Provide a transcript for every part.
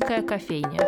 Шумерийская кофейня.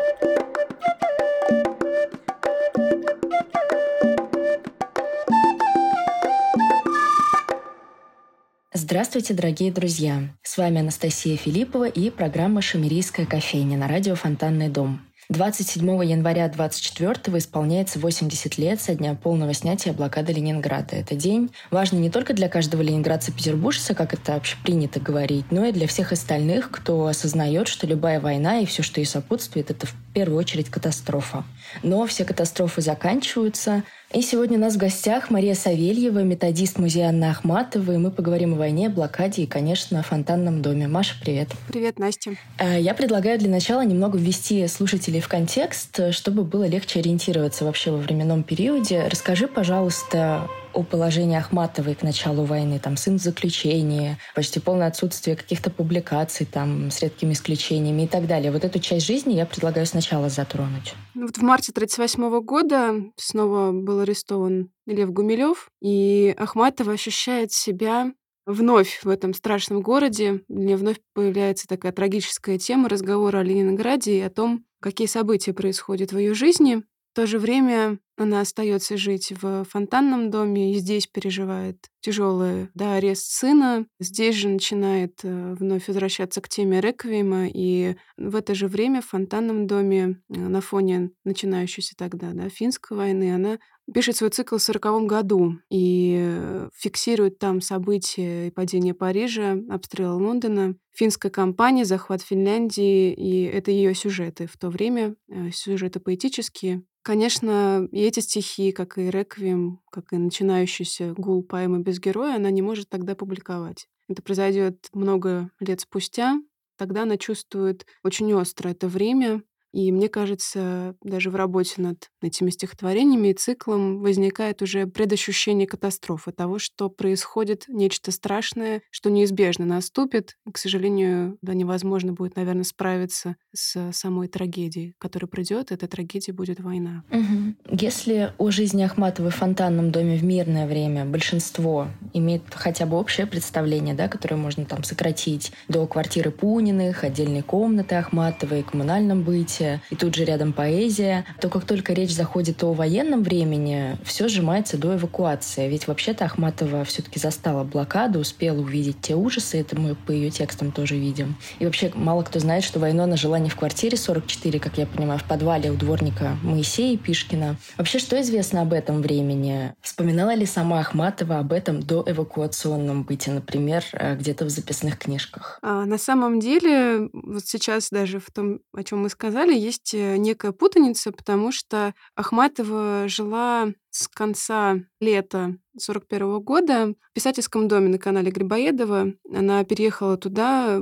Здравствуйте, дорогие друзья! С вами Анастасия Филиппова и программа «Шумерийская кофейня» на радио «Фонтанный дом». 27 января 24 исполняется 80 лет со дня полного снятия блокады Ленинграда. Это день важный не только для каждого ленинградца-петербуржца, как это вообще принято говорить, но и для всех остальных, кто осознает, что любая война и все, что ей сопутствует, это в первую очередь катастрофа. Но все катастрофы заканчиваются, и сегодня у нас в гостях Мария Савельева, методист музея Анны Ахматовой. Мы поговорим о войне, блокаде и, конечно, о фонтанном доме. Маша, привет. Привет, Настя. Э, я предлагаю для начала немного ввести слушателей в контекст, чтобы было легче ориентироваться вообще во временном периоде. Расскажи, пожалуйста, о положении Ахматовой к началу войны, там сын в заключении, почти полное отсутствие каких-то публикаций там с редкими исключениями и так далее. Вот эту часть жизни я предлагаю сначала затронуть. Вот в марте 1938 года снова был арестован Лев Гумилев, и Ахматова ощущает себя вновь в этом страшном городе. Мне вновь появляется такая трагическая тема разговора о Ленинграде и о том, какие события происходят в ее жизни. В то же время она остается жить в фонтанном доме и здесь переживает тяжелый да, арест сына. Здесь же начинает э, вновь возвращаться к теме реквиема. И в это же время в фонтанном доме э, на фоне начинающейся тогда да, финской войны она пишет свой цикл в 1940 году и э, фиксирует там события и падение Парижа, обстрел Лондона, финская кампания, захват Финляндии, и это ее сюжеты в то время, сюжеты поэтические. Конечно, и эти стихи, как и «Реквием», как и начинающийся гул поэмы «Без героя», она не может тогда публиковать. Это произойдет много лет спустя. Тогда она чувствует очень остро это время, и мне кажется, даже в работе над этими стихотворениями и циклом возникает уже предощущение катастрофы, того, что происходит нечто страшное, что неизбежно наступит. И, к сожалению, да, невозможно будет, наверное, справиться с самой трагедией, которая придет. Эта трагедия будет война. Угу. Если о жизни Ахматовой в фонтанном доме в мирное время большинство имеет хотя бы общее представление, да, которое можно там сократить до квартиры Пуниных, отдельной комнаты Ахматовой, коммунальном быте, события, и тут же рядом поэзия, то как только речь заходит о военном времени, все сжимается до эвакуации. Ведь вообще-то Ахматова все-таки застала блокаду, успела увидеть те ужасы, это мы по ее текстам тоже видим. И вообще мало кто знает, что войну она жила не в квартире 44, как я понимаю, в подвале у дворника Моисея Пишкина. Вообще, что известно об этом времени? Вспоминала ли сама Ахматова об этом до эвакуационном быте, например, э, где-то в записных книжках? А, на самом деле, вот сейчас даже в том, о чем мы сказали, есть э, некая путаница, потому что Ахматова жила с конца лета 41 года в писательском доме на канале Грибоедова. Она переехала туда,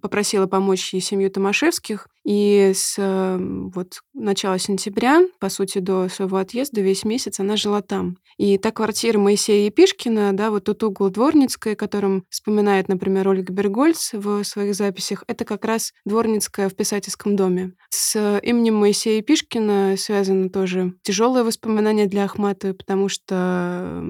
попросила помочь ей семью Томашевских. И с вот начала сентября, по сути, до своего отъезда, весь месяц она жила там. И та квартира Моисея Епишкина, да, вот тот угол Дворницкой, которым вспоминает, например, Ольга Бергольц в своих записях, это как раз Дворницкая в писательском доме. С именем Моисея Епишкина связано тоже тяжелое воспоминание для Ахматовой, потому что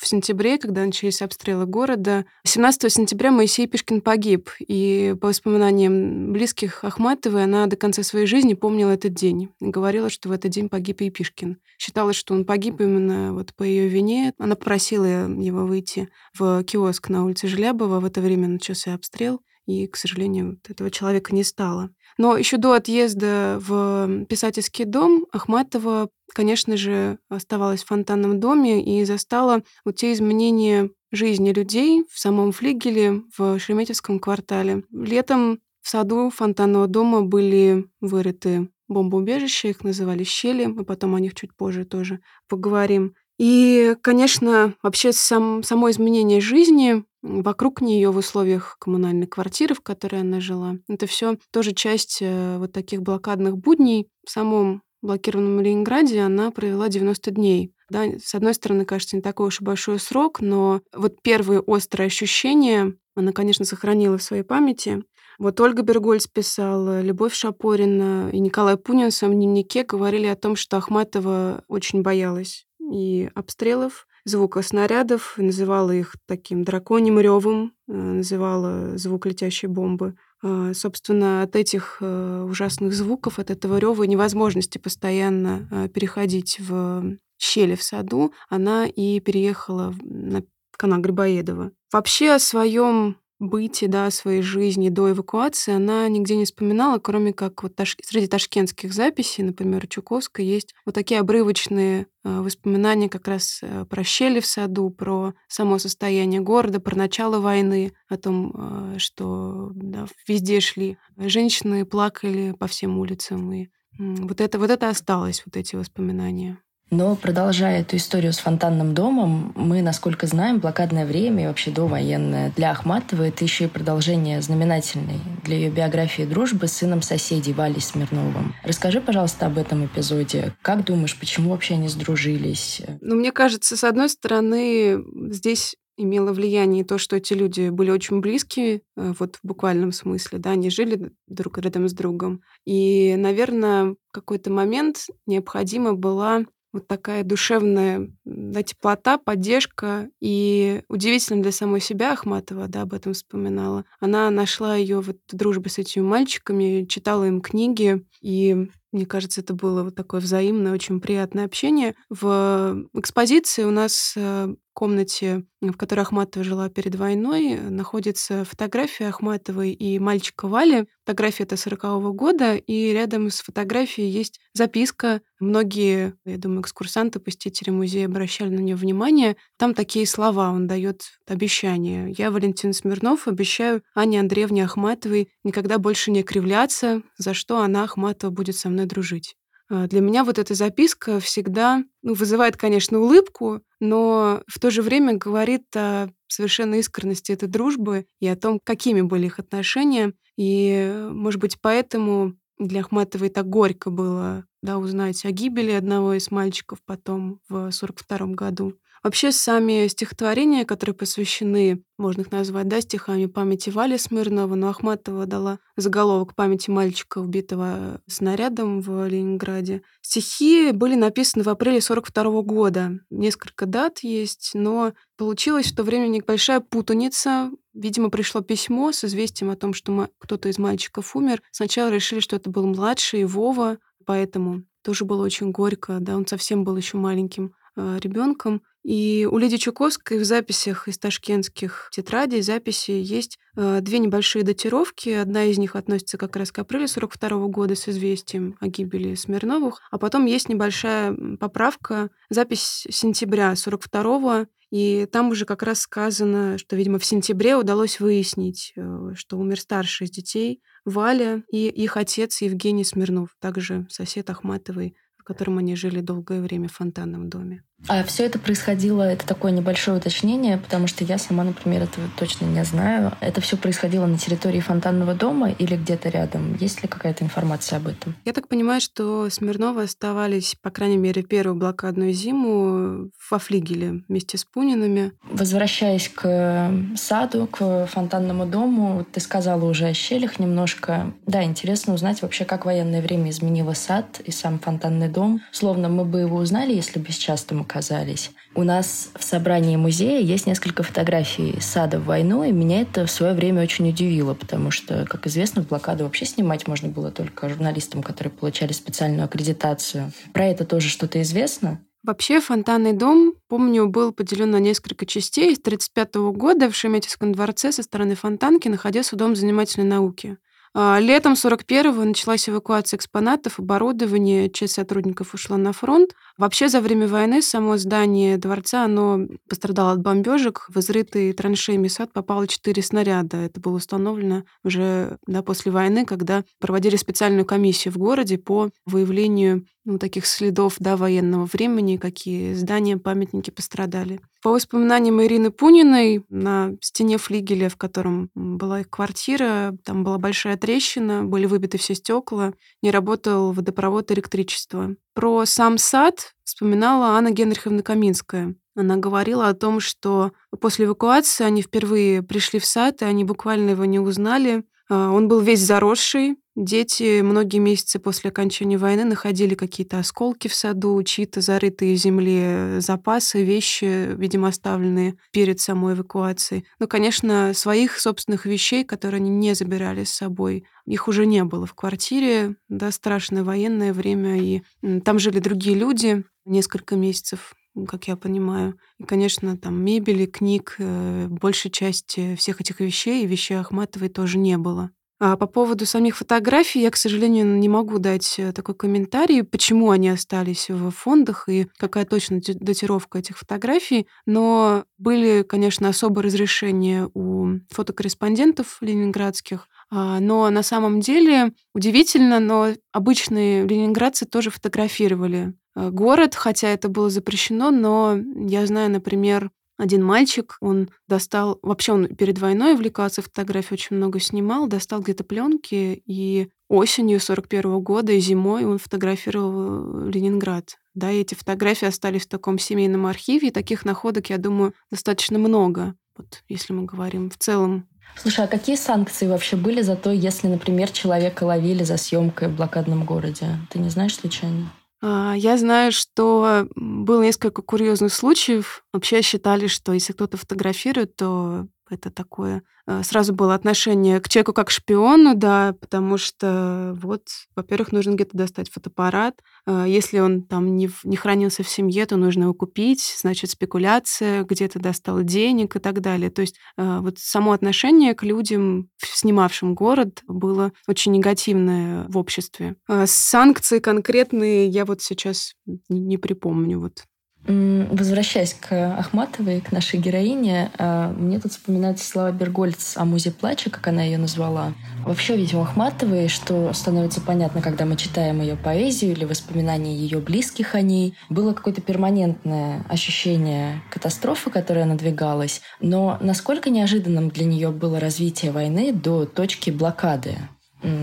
в сентябре, когда начались обстрелы города. 17 сентября Моисей Пишкин погиб, и по воспоминаниям близких Ахматовой, она до конца своей жизни помнила этот день. Говорила, что в этот день погиб и Пишкин. Считала, что он погиб именно вот по ее вине. Она попросила его выйти в киоск на улице Желябова. В это время начался обстрел, и, к сожалению, этого человека не стало. Но еще до отъезда в писательский дом Ахматова, конечно же, оставалась в фонтанном доме и застала вот те изменения жизни людей в самом флигеле в Шереметьевском квартале. Летом в саду фонтанного дома были вырыты бомбоубежища, их называли щели, мы потом о них чуть позже тоже поговорим. И, конечно, вообще сам, само изменение жизни вокруг нее в условиях коммунальной квартиры, в которой она жила. Это все тоже часть э, вот таких блокадных будней. В самом блокированном Ленинграде она провела 90 дней. Да, с одной стороны, кажется, не такой уж и большой срок, но вот первые острые ощущения она, конечно, сохранила в своей памяти. Вот Ольга Бергольц писала, Любовь Шапорина и Николай Пунин в своем дневнике говорили о том, что Ахматова очень боялась и обстрелов, звука снарядов, называла их таким драконьим ревом, э, называла звук летящей бомбы А, собственно, от этих э, ужасных звуков, от этого рева невозможности постоянно э, переходить в щели в саду, она и переехала на канал Грибоедова. Вообще о своем быте, да, своей жизни до эвакуации она нигде не вспоминала, кроме как вот таш... среди ташкентских записей, например, Чуковской есть вот такие обрывочные э, воспоминания как раз э, про щели в саду, про само состояние города, про начало войны, о том, э, что да, везде шли женщины, плакали по всем улицам. И вот это, вот это осталось, вот эти воспоминания. Но продолжая эту историю с фонтанным домом, мы, насколько знаем, блокадное время и вообще довоенное для Ахматовой это еще и продолжение знаменательной для ее биографии дружбы с сыном соседей Валей Смирновым. Расскажи, пожалуйста, об этом эпизоде. Как думаешь, почему вообще они сдружились? Ну, мне кажется, с одной стороны, здесь имело влияние то, что эти люди были очень близкие, э, вот в буквальном смысле, да, они жили друг рядом с другом. И, наверное, в какой-то момент необходима была вот такая душевная да, теплота, поддержка. И удивительно для самой себя Ахматова, да, об этом вспоминала. Она нашла ее вот в дружбе с этими мальчиками, читала им книги, и мне кажется, это было вот такое взаимное, очень приятное общение. В экспозиции у нас э, комнате, в которой Ахматова жила перед войной, находится фотография Ахматовой и мальчика Вали. Фотография это 40-го года, и рядом с фотографией есть записка. Многие, я думаю, экскурсанты, посетители музея обращали на нее внимание. Там такие слова, он дает обещание. Я, Валентин Смирнов, обещаю Ане Андреевне Ахматовой никогда больше не кривляться, за что она, Ахматова, будет со мной дружить. А, для меня вот эта записка всегда ну, вызывает, конечно, улыбку, но в то же время говорит о совершенной искренности этой дружбы и о том, какими были их отношения. И, может быть, поэтому для Ахматовой так горько было да, узнать о гибели одного из мальчиков потом в 1942 году. Вообще сами стихотворения, которые посвящены, можно их назвать, да, стихами памяти Вали Смирнова, но Ахматова дала заголовок памяти мальчика, убитого снарядом в Ленинграде. Стихи были написаны в апреле 42 года. Несколько дат есть, но получилось в то время небольшая путаница. Видимо, пришло письмо с известием о том, что кто-то из мальчиков умер. Сначала решили, что это был младший Вова, поэтому тоже было очень горько, да, он совсем был еще маленьким э, ребенком. И у Лидии Чуковской в записях из ташкентских тетрадей записи есть э, две небольшие датировки. Одна из них относится как раз к апрелю 42 года с известием о гибели Смирновых, а потом есть небольшая поправка, запись сентября 42 и там уже как раз сказано, что, видимо, в сентябре удалось выяснить, э, что умер старший из детей Валя и их отец Евгений Смирнов, также сосед Ахматовой, в котором они жили долгое время в фонтанном доме. А все это происходило, это такое небольшое уточнение, потому что я сама, например, этого точно не знаю. Это все происходило на территории фонтанного дома или где-то рядом? Есть ли какая-то информация об этом? Я так понимаю, что Смирновы оставались, по крайней мере, первую блокадную зиму во флигеле вместе с Пунинами. Возвращаясь к саду, к фонтанному дому, ты сказала уже о щелях немножко. Да, интересно узнать вообще, как военное время изменило сад и сам фонтанный дом. Словно мы бы его узнали, если бы сейчас там оказались. У нас в собрании музея есть несколько фотографий сада в войну, и меня это в свое время очень удивило, потому что, как известно, блокаду вообще снимать можно было только журналистам, которые получали специальную аккредитацию. Про это тоже что-то известно? Вообще фонтанный дом, помню, был поделен на несколько частей. С 1935 года в Шеметьевском дворце со стороны фонтанки находился Дом занимательной науки. А, летом 41-го началась эвакуация экспонатов, оборудования, часть сотрудников ушла на фронт. Вообще за время войны само здание дворца, оно пострадало от бомбежек. В изрытый траншеями сад попало четыре снаряда. Это было установлено уже да, после войны, когда проводили специальную комиссию в городе по выявлению ну, таких следов да, военного времени, какие здания, памятники пострадали. По воспоминаниям Ирины Пуниной, на стене флигеля, в котором была их квартира, там была большая трещина, были выбиты все стекла, не работал водопровод электричество. Про сам сад вспоминала Анна Генриховна Каминская. Она говорила о том, что после эвакуации они впервые пришли в сад, и они буквально его не узнали. А, он был весь заросший, Дети многие месяцы после окончания войны находили какие-то осколки в саду, чьи-то зарытые в земле запасы, вещи, видимо, оставленные перед самой эвакуацией. Но, конечно, своих собственных вещей, которые они не забирали с собой, их уже не было в квартире. Да, страшное военное время, и там жили другие люди несколько месяцев как я понимаю. И, конечно, там мебели, книг, э, большей части всех этих вещей и вещей Ахматовой тоже не было. А по поводу самих фотографий я, к сожалению, не могу дать э, такой комментарий, почему они остались в фондах и какая точно датировка этих фотографий. Но были, конечно, особые разрешения у фотокорреспондентов ленинградских. А, но на самом деле удивительно, но обычные ленинградцы тоже фотографировали э, город, хотя это было запрещено, но я знаю, например, один мальчик, он достал, вообще он перед войной увлекался фотографией, очень много снимал, достал где-то пленки, и осенью 41 года и зимой он фотографировал э, Ленинград. Да, и эти фотографии остались в таком семейном архиве, и таких находок, я думаю, достаточно много, вот если мы говорим в целом Слушай, а какие санкции вообще были за то, если, например, человека ловили за съемкой в блокадном городе? Ты не знаешь случайно? А, я знаю, что было несколько курьезных случаев. Вообще считали, что если кто-то фотографирует, то это такое э, сразу было отношение к человеку как к шпиону, да, потому что вот, во-первых, нужно где-то достать фотоаппарат. Э, если он там не, не хранился в семье, то нужно его купить, значит, спекуляция, где-то достал денег и так далее. То есть э, вот само отношение к людям, снимавшим город, было очень негативное в обществе. Санкции конкретные я вот сейчас не припомню. Вот Возвращаясь к Ахматовой, к нашей героине, а, мне тут вспоминаются слова Бергольц о музе плача, как она ее назвала. Вообще у Ахматовой, что становится понятно, когда мы читаем ее поэзию или воспоминания ее близких о ней, было какое-то перманентное ощущение катастрофы, которая надвигалась. Но насколько неожиданным для нее было развитие войны до точки блокады?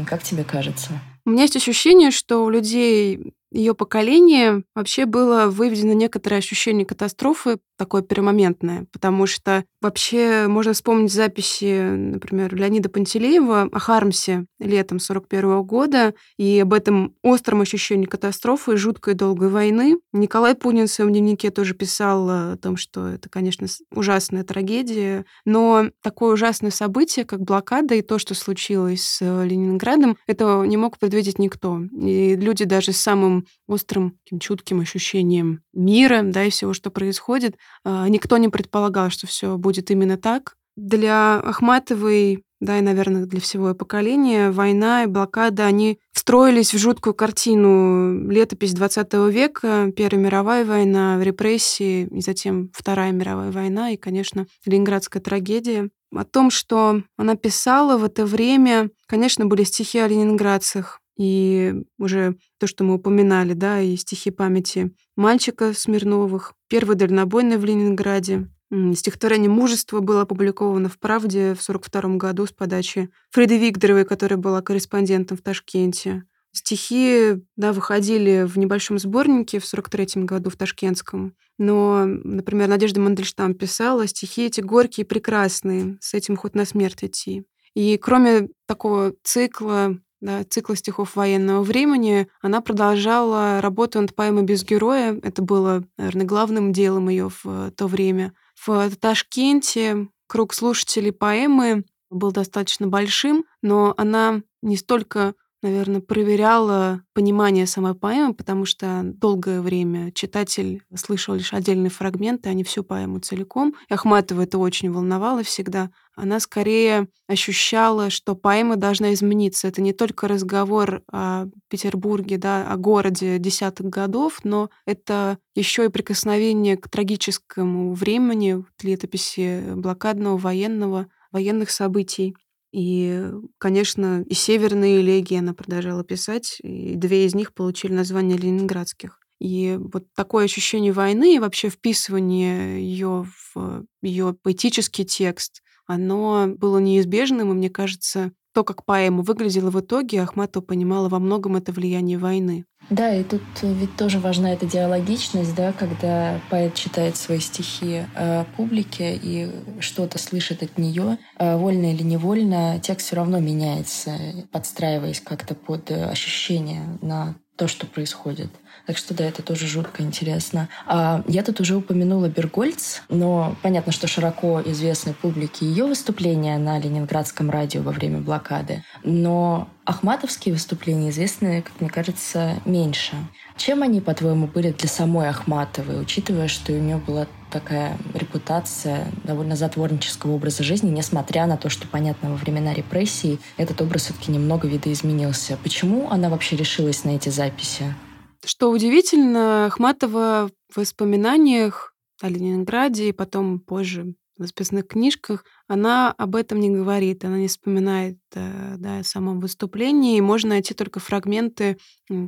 Как тебе кажется? У меня есть ощущение, что у людей ее поколение вообще было выведено некоторое ощущение катастрофы, такое пермоментное, потому что вообще можно вспомнить записи, например, Леонида Пантелеева о Хармсе летом 41 года и об этом остром ощущении катастрофы, жуткой долгой войны. Николай Пунин в своем дневнике тоже писал о том, что это, конечно, ужасная трагедия, но такое ужасное событие, как блокада и то, что случилось с Ленинградом, этого не мог предвидеть никто. И люди даже с самым острым, таким чутким ощущением мира, да, и всего, что происходит. А, никто не предполагал, что все будет именно так. Для Ахматовой, да, и, наверное, для всего поколения, война и блокада, они встроились в жуткую картину летопись 20 века, Первая мировая война, репрессии, и затем Вторая мировая война, и, конечно, Ленинградская трагедия. О том, что она писала в это время, конечно, были стихи о ленинградцах, и уже то, что мы упоминали, да, и стихи памяти мальчика Смирновых, первый дальнобойный в Ленинграде. Стихотворение «Мужество» было опубликовано в «Правде» в 1942 году с подачи Фриды Викторовой, которая была корреспондентом в Ташкенте. Стихи, да, выходили в небольшом сборнике в 43 году в Ташкентском. Но, например, Надежда Мандельштам писала стихи эти горькие и прекрасные, с этим хоть на смерть идти. И кроме такого цикла да, цикла стихов военного времени, она продолжала работу над поэмой «Без героя». Это было, наверное, главным делом ее в э, то время. В Ташкенте круг слушателей поэмы был достаточно большим, но она не столько наверное, проверяла понимание самой поэмы, потому что долгое время читатель слышал лишь отдельные фрагменты, а не всю поэму целиком. И Ахматова это очень волновало всегда. Она скорее ощущала, что поэма должна измениться. Это не только разговор о Петербурге, да, о городе десятых годов, но это еще и прикосновение к трагическому времени, летописи блокадного, военного, военных событий. И, конечно, и северные элегии она продолжала писать, и две из них получили название ленинградских. И вот такое ощущение войны и вообще вписывание ее в ее поэтический текст, оно было неизбежным, и мне кажется, то, как поэма выглядела в итоге, Ахматова понимала во многом это влияние войны. Да, и тут ведь тоже важна эта диалогичность, да, когда поэт читает свои стихи э, публике и что-то слышит от нее, э, вольно или невольно, текст все равно меняется, подстраиваясь как-то под ощущение на то, что происходит. Так что да, это тоже жутко интересно. А, я тут уже упомянула Бергольц, но понятно, что широко известны публике ее выступления на Ленинградском радио во время блокады. Но Ахматовские выступления известны, как мне кажется, меньше. Чем они, по-твоему, были для самой Ахматовой, учитывая, что у нее была такая репутация довольно затворнического образа жизни, несмотря на то, что, понятно, во времена репрессий этот образ все-таки немного видоизменился. Почему она вообще решилась на эти записи? Что удивительно, Ахматова в воспоминаниях о Ленинграде и потом позже в записных книжках, она об этом не говорит, она не вспоминает э, да, о самом выступлении. Можно найти только фрагменты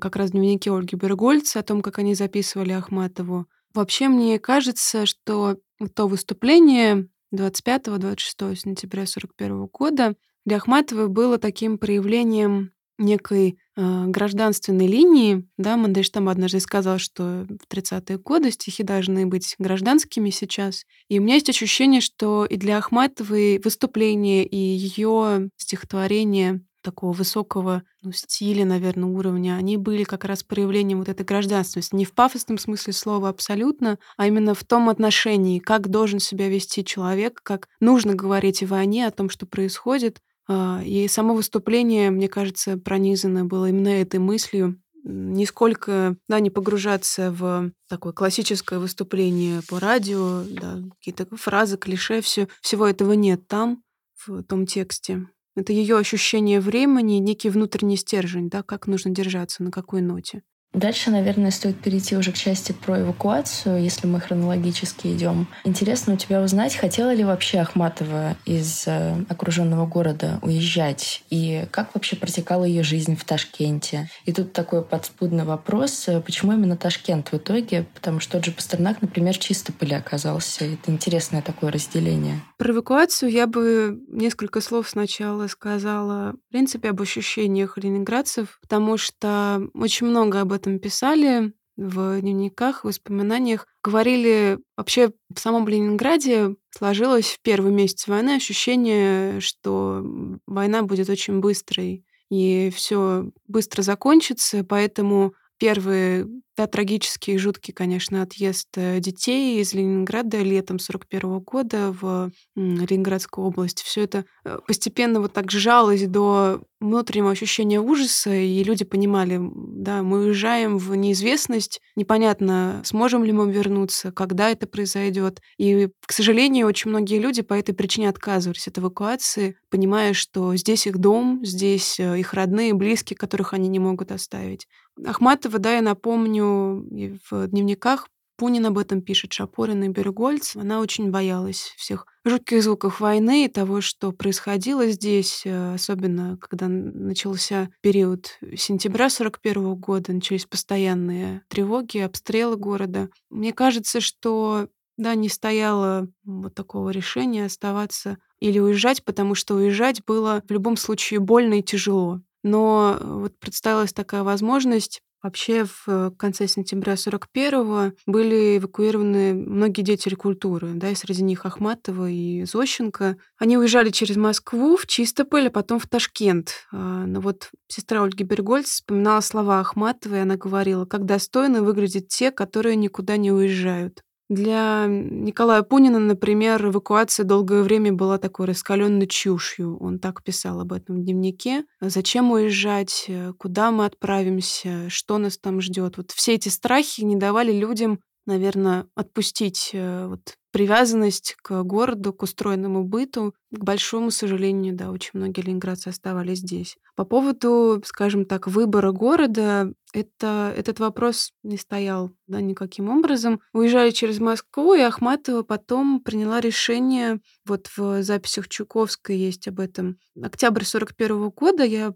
как раз в дневнике Ольги Бергольц о том, как они записывали Ахматову. Вообще, мне кажется, что то выступление 25-26 сентября 1941 года для Ахматовой было таким проявлением некой э, гражданственной линии. Да, Мандельштам однажды сказал, что в 30-е годы стихи должны быть гражданскими сейчас. И у меня есть ощущение, что и для Ахматовой выступление и ее стихотворение такого высокого ну, стиля, наверное, уровня, они были как раз проявлением вот этой гражданственности. Не в пафосном смысле слова абсолютно, а именно в том отношении, как должен себя вести человек, как нужно говорить о войне, о том, что происходит, и само выступление, мне кажется, пронизано было именно этой мыслью. Нисколько да, не погружаться в такое классическое выступление по радио, да, какие-то фразы, клише, все, всего этого нет там, в том тексте. Это ее ощущение времени, некий внутренний стержень, да, как нужно держаться, на какой ноте. Дальше, наверное, стоит перейти уже к части про эвакуацию, если мы хронологически идем. Интересно у тебя узнать, хотела ли вообще Ахматова из э, окруженного города уезжать, и как вообще протекала ее жизнь в Ташкенте. И тут такой подспудный вопрос, э, почему именно Ташкент в итоге? Потому что тот же Пастернак, например, Чистополе оказался. Это интересное такое разделение. Про эвакуацию я бы несколько слов сначала сказала, в принципе, об ощущениях ленинградцев, потому что очень много об этом писали в дневниках, воспоминаниях. Говорили, вообще в самом Ленинграде сложилось в первый месяц войны ощущение, что война будет очень быстрой, и все быстро закончится, поэтому первые да, трагический и жуткий, конечно, отъезд э, детей из Ленинграда летом 41 года в Ленинградскую область. Все это э, постепенно вот так сжалось до внутреннего ощущения ужаса, и люди понимали, да, мы уезжаем в неизвестность, непонятно, сможем ли мы вернуться, когда это произойдет. И, к сожалению, очень многие люди по этой причине отказывались от эвакуации, понимая, что здесь их дом, здесь э, их родные, близкие, которых они не могут оставить. Ахматова, да, я напомню, в дневниках Пунин об этом пишет, Шапорин и Бергольц. Она очень боялась всех жутких звуков войны и того, что происходило здесь, э, особенно когда начался период сентября 41 года, начались постоянные тревоги, обстрелы города. Мне кажется, что да, не стояло вот такого решения оставаться или уезжать, потому что уезжать было в любом случае больно и тяжело. Но вот представилась такая возможность Вообще в конце сентября 41-го были эвакуированы многие деятели культуры, да, и среди них Ахматова и Зощенко. Они уезжали через Москву, в Чистополь, а потом в Ташкент. А, но вот сестра Ольги Бергольц вспоминала слова Ахматовой, и она говорила, как достойно выглядят те, которые никуда не уезжают. Для Николая Пунина, например, эвакуация долгое время была такой раскаленной чушью. Он так писал об этом в дневнике. Зачем уезжать? Куда мы отправимся? Что нас там ждет? Вот все эти страхи не давали людям, наверное, отпустить э, вот привязанность к городу, к устроенному быту. К большому сожалению, да, очень многие ленинградцы оставались здесь. По поводу, скажем так, выбора города, это, этот вопрос не стоял да, никаким образом. Уезжали через Москву, и Ахматова потом приняла решение, вот в записях Чуковской есть об этом, октябрь 41 года, я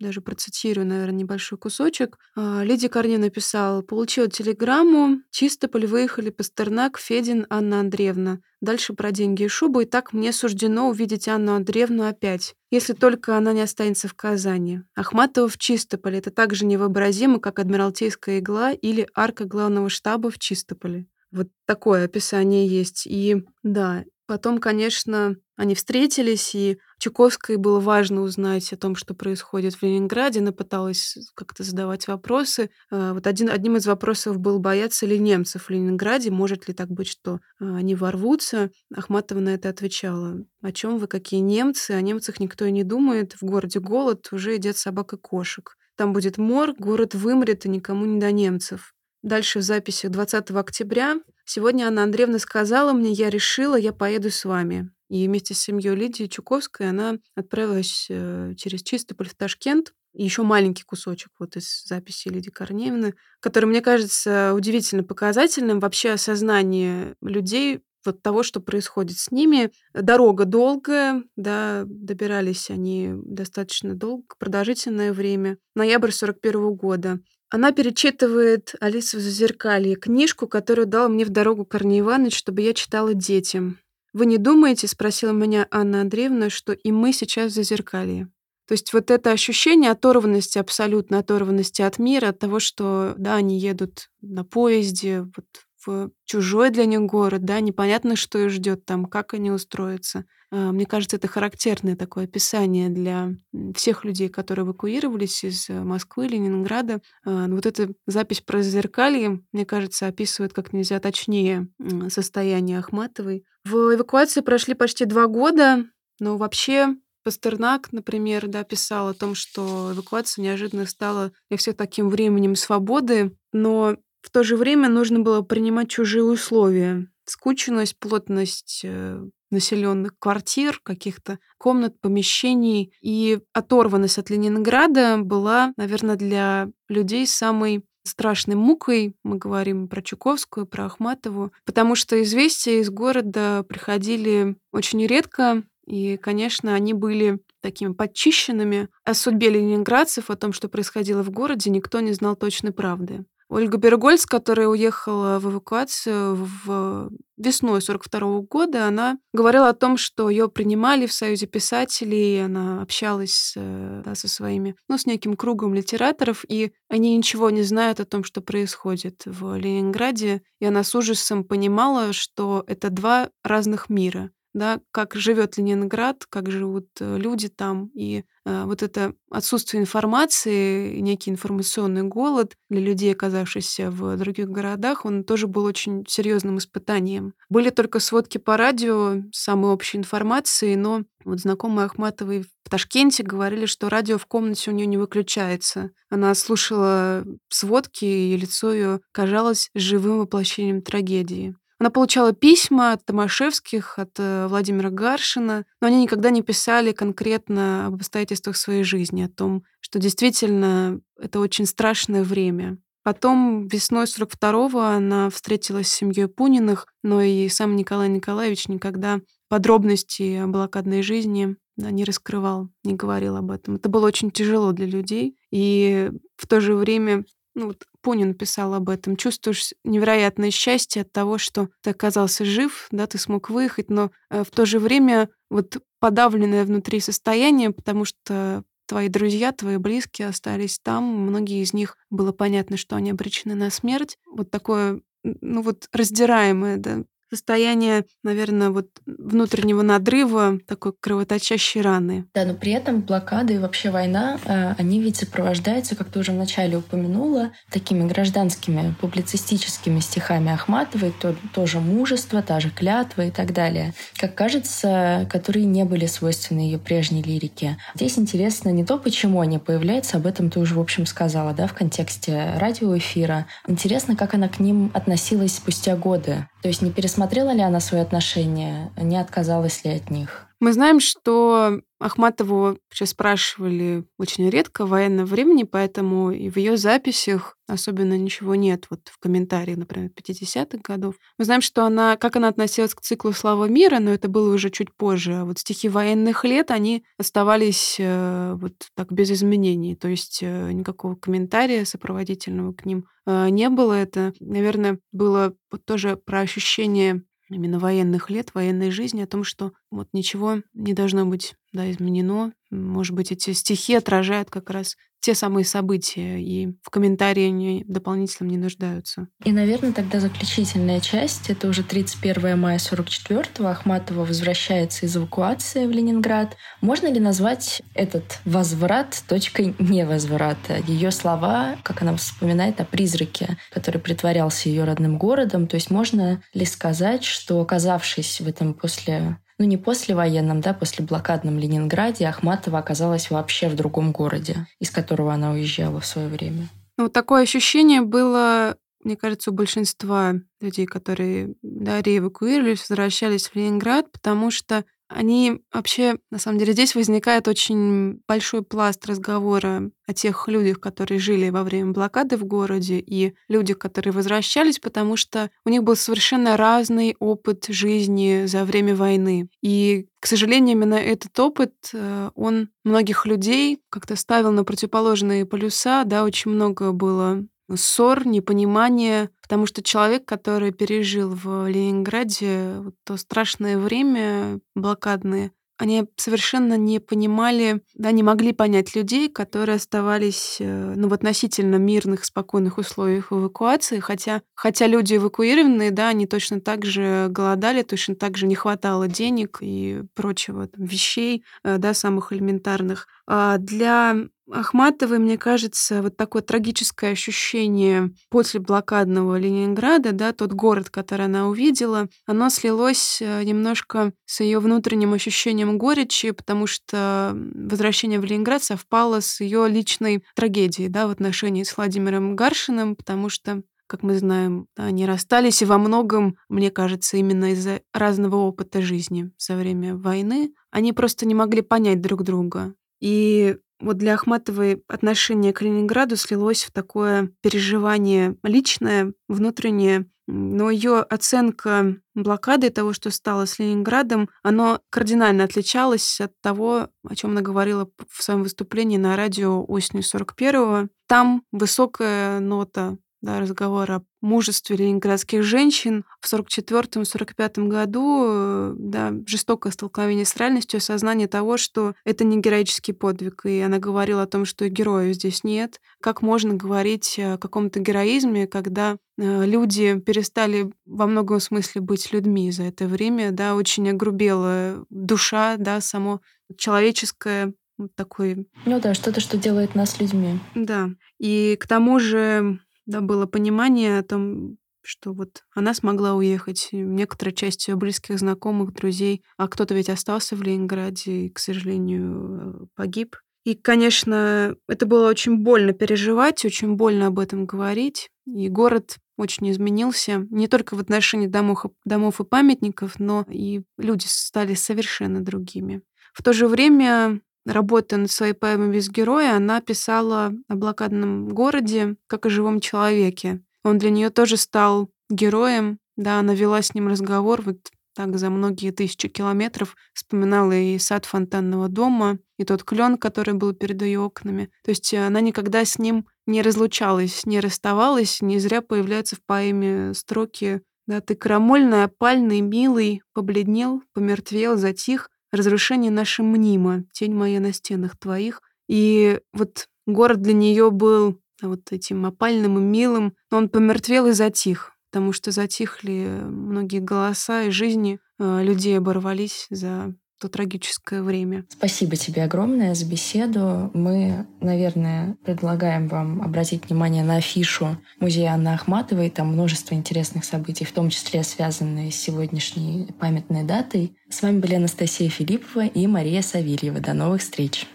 даже процитирую, наверное, небольшой кусочек. А, Лидия Корнева написала, получила телеграмму, Чистополь выехали Пастернак, Федин, Анна Андреевна. Дальше про деньги и шубу. И так мне суждено увидеть Анну Андреевну опять. Если только она не останется в Казани. Ахматова в Чистополе. Это также невообразимо, как Адмиралтейская игла или арка главного штаба в Чистополе. Вот такое описание есть. И да, потом, конечно, они встретились, и Чуковской было важно узнать о том, что происходит в Ленинграде. Она пыталась как-то задавать вопросы. А, вот один, одним из вопросов был, боятся ли немцев в Ленинграде, может ли так быть, что а, они ворвутся. Ахматова на это отвечала. О чем вы, какие немцы? О немцах никто и не думает. В городе голод, уже едят собак и кошек. Там будет мор, город вымрет, и никому не до немцев. Дальше в записи 20 октября. Сегодня Анна Андреевна сказала мне, я решила, я поеду с вами. И вместе с семьей Лидии Чуковской она отправилась э, через Чистополь в Ташкент. И еще маленький кусочек вот из записи Лидии Корнеевны, который, мне кажется, удивительно показательным вообще осознание людей вот того, что происходит с ними. Дорога долгая, да, добирались они достаточно долго, продолжительное время. Ноябрь 41 года. Она перечитывает Алису в зазеркалье, книжку, которую дал мне в дорогу Корней Иванович, чтобы я читала детям. «Вы не думаете, — спросила меня Анна Андреевна, — что и мы сейчас в зазеркалье?» То есть вот это ощущение оторванности, абсолютно оторванности от мира, от того, что, да, они едут на поезде, вот в чужой для них город, да, непонятно, что их ждет там, как они устроятся. А, мне кажется, это характерное такое описание для всех людей, которые эвакуировались из э, Москвы, Ленинграда. А, вот эта запись про зеркалье, мне кажется, описывает как нельзя точнее состояние Ахматовой. В эвакуации прошли почти два года, но вообще Пастернак, например, да, писал о том, что эвакуация неожиданно стала для всех таким временем свободы, но в то же время нужно было принимать чужие условия. Скученность, плотность э, населенных квартир, каких-то комнат, помещений. И оторванность от Ленинграда была, наверное, для людей самой страшной мукой. Мы говорим про Чуковскую, про Ахматову, потому что известия из города приходили очень редко, и, конечно, они были такими подчищенными. О судьбе ленинградцев, о том, что происходило в городе, никто не знал точной правды. Ольга Бергольц, которая уехала в эвакуацию в весной 42 года, она говорила о том, что ее принимали в Союзе писателей, она общалась да, со своими, ну, с неким кругом литераторов, и они ничего не знают о том, что происходит в Ленинграде, и она с ужасом понимала, что это два разных мира да, как живет Ленинград, как живут э, люди там. И вот это отсутствие информации, некий информационный голод для людей, оказавшихся в других городах, он тоже был очень серьезным испытанием. Были только сводки по радио, самой общей информации, но вот знакомые Ахматовой в Ташкенте говорили, что радио в комнате у нее не выключается. Она слушала сводки, и лицо ее казалось живым воплощением трагедии. Она получала письма от Томашевских, от э, Владимира Гаршина, но они никогда не писали конкретно об обстоятельствах своей жизни, о том, что действительно это очень страшное время. Потом весной 42-го она встретилась с семьей Пуниных, но и сам Николай Николаевич никогда подробностей о блокадной жизни не раскрывал, не говорил об этом. Это было очень тяжело для людей. И в то же время ну, вот Пунин писал об этом, чувствуешь невероятное счастье от того, что ты оказался жив, да, ты смог выехать, но э, в то же время вот подавленное внутри состояние, потому что твои друзья, твои близкие остались там, многие из них было понятно, что они обречены на смерть. Вот такое, ну вот раздираемое, да, состояние, наверное, вот внутреннего надрыва, такой кровоточащей раны. Да, но при этом блокады и вообще война, э, они ведь сопровождаются, как ты уже вначале упомянула, такими гражданскими публицистическими стихами Ахматовой, то, тоже мужество, та же клятва и так далее. Как кажется, которые не были свойственны ее прежней лирике. Здесь интересно не то, почему они появляются, об этом ты уже, в общем, сказала, да, в контексте радиоэфира. Интересно, как она к ним относилась спустя годы. То есть не пересмотрела ли она свои отношения, не отказалась ли от них? Мы знаем, что Ахматову сейчас спрашивали очень редко в военное времени, поэтому и в ее записях особенно ничего нет. Вот в комментариях, например, 50-х годов. Мы знаем, что она, как она относилась к циклу «Слава мира», но это было уже чуть позже. А вот стихи военных лет, они оставались э, вот так без изменений. То есть э, никакого комментария сопроводительного к ним э, не было. Это, наверное, было вот тоже про ощущение именно военных лет, военной жизни, о том, что вот ничего не должно быть да, изменено. Может быть, эти стихи отражают как раз те самые события, и в комментарии они дополнительно не нуждаются. И, наверное, тогда заключительная часть, это уже 31 мая 44-го, Ахматова возвращается из эвакуации в Ленинград. Можно ли назвать этот возврат точкой невозврата? Ее слова, как она вспоминает о призраке, который притворялся ее родным городом, то есть можно ли сказать, что оказавшись в этом после ну не послевоенном, да, после блокадном Ленинграде Ахматова оказалась вообще в другом городе, из которого она уезжала в свое время. Ну, такое ощущение было, мне кажется, у большинства людей, которые да, реэвакуировались, возвращались в Ленинград, потому что они вообще, на самом деле, здесь возникает очень большой пласт разговора о тех людях, которые жили во время блокады в городе, и людях, которые возвращались, потому что у них был совершенно разный опыт жизни за время войны. И, к сожалению, именно этот опыт, э, он многих людей как-то ставил на противоположные полюса, да, очень много было ссор, непонимания, потому что человек, который пережил в Ленинграде вот то страшное время блокадное, они совершенно не понимали, да, не могли понять людей, которые оставались э, ну, в относительно мирных, спокойных условиях эвакуации, хотя, хотя люди эвакуированные, да, они точно так же голодали, точно так же не хватало денег и прочего, там, вещей, э, да, самых элементарных. А для Ахматовой, мне кажется, вот такое трагическое ощущение после блокадного Ленинграда, да, тот город, который она увидела, оно слилось э, немножко с ее внутренним ощущением горечи, потому что возвращение в Ленинград совпало с ее личной трагедией, да, в отношении с Владимиром Гаршиным, потому что как мы знаем, они расстались, и во многом, мне кажется, именно из-за разного опыта жизни за время войны. Они просто не могли понять друг друга. И вот для Ахматовой отношение к Ленинграду слилось в такое переживание личное, внутреннее, но ее оценка блокады того, что стало с Ленинградом, оно кардинально отличалось от того, о чем она говорила в своем выступлении на радио осенью 41-го. Там высокая нота да, разговор о мужестве ленинградских женщин. В 1944-1945 году э, да, жестокое столкновение с реальностью, осознание того, что это не героический подвиг. И она говорила о том, что героев здесь нет. Как можно говорить о каком-то героизме, когда э, люди перестали во многом смысле быть людьми за это время, да, очень огрубела душа, да, само человеческое такой... Ну да, что-то, что делает нас людьми. Да. И к тому же да, было понимание о том, что вот она смогла уехать, некоторая часть ее близких знакомых, друзей, а кто-то ведь остался в Ленинграде и, к сожалению, погиб. И, конечно, это было очень больно переживать, очень больно об этом говорить. И город очень изменился, не только в отношении домов, домов и памятников, но и люди стали совершенно другими. В то же время Работая над своей поэмой «Без героя», она писала о блокадном городе как о живом человеке. Он для нее тоже стал героем, да, она вела с ним разговор вот так за многие тысячи километров, вспоминала и сад фонтанного дома, и тот клен, который был перед ее окнами. То есть она никогда с ним не разлучалась, не расставалась, не зря появляются в поэме строки да, ты крамольный, опальный, милый, побледнел, помертвел, затих, разрушение наше мнимо, тень моя на стенах твоих. И вот город для нее был вот этим опальным и милым, но он помертвел и затих, потому что затихли многие голоса и жизни э, людей оборвались за то трагическое время. Спасибо тебе огромное за беседу. Мы, наверное, предлагаем вам обратить внимание на афишу музея Анны Ахматовой. Там множество интересных событий, в том числе связанные с сегодняшней памятной датой. С вами были Анастасия Филиппова и Мария Савельева. До новых встреч!